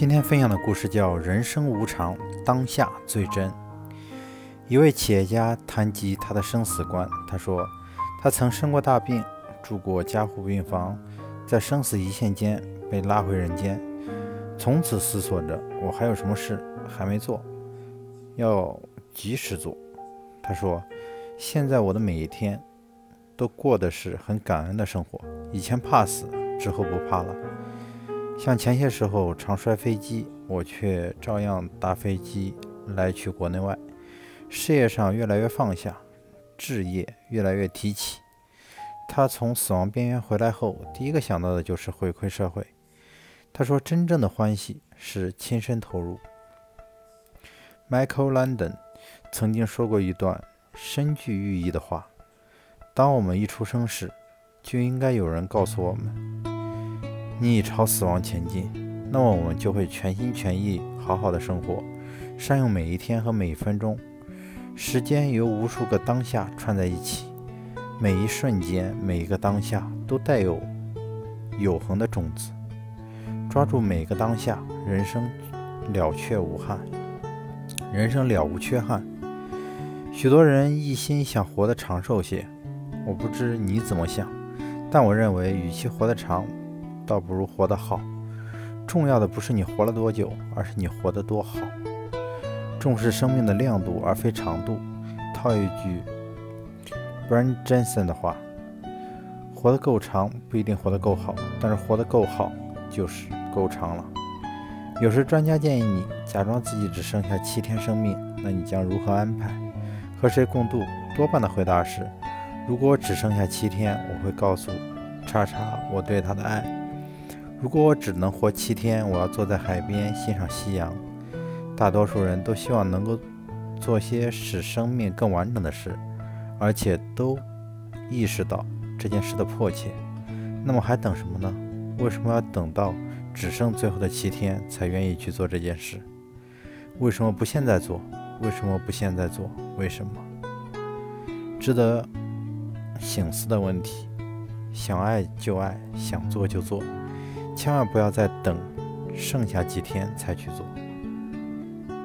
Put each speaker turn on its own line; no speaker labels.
今天分享的故事叫《人生无常，当下最真》。一位企业家谈及他的生死观，他说：“他曾生过大病，住过加护病房，在生死一线间被拉回人间，从此思索着我还有什么事还没做，要及时做。”他说：“现在我的每一天都过的是很感恩的生活，以前怕死，之后不怕了。”像前些时候常摔飞机，我却照样搭飞机来去国内外。事业上越来越放下，志业越来越提起。他从死亡边缘回来后，第一个想到的就是回馈社会。他说：“真正的欢喜是亲身投入。” Michael London 曾经说过一段深具寓意的话：“当我们一出生时，就应该有人告诉我们。”你已朝死亡前进，那么我们就会全心全意好好的生活，善用每一天和每一分钟。时间由无数个当下串在一起，每一瞬间、每一个当下都带有永恒的种子。抓住每个当下，人生了却无憾，人生了无缺憾。许多人一心想活得长寿些，我不知你怎么想，但我认为，与其活得长，倒不如活得好。重要的不是你活了多久，而是你活得多好。重视生命的亮度而非长度。套一句 b r a n Jensen 的话：“活得够长不一定活得够好，但是活得够好就是够长了。”有时专家建议你假装自己只剩下七天生命，那你将如何安排？和谁共度？多半的回答是：如果只剩下七天，我会告诉叉叉我对他的爱。如果我只能活七天，我要坐在海边欣赏夕阳。大多数人都希望能够做些使生命更完整的事，而且都意识到这件事的迫切。那么还等什么呢？为什么要等到只剩最后的七天才愿意去做这件事？为什么不现在做？为什么不现在做？为什么？值得醒思的问题。想爱就爱，想做就做。千万不要再等剩下几天才去做。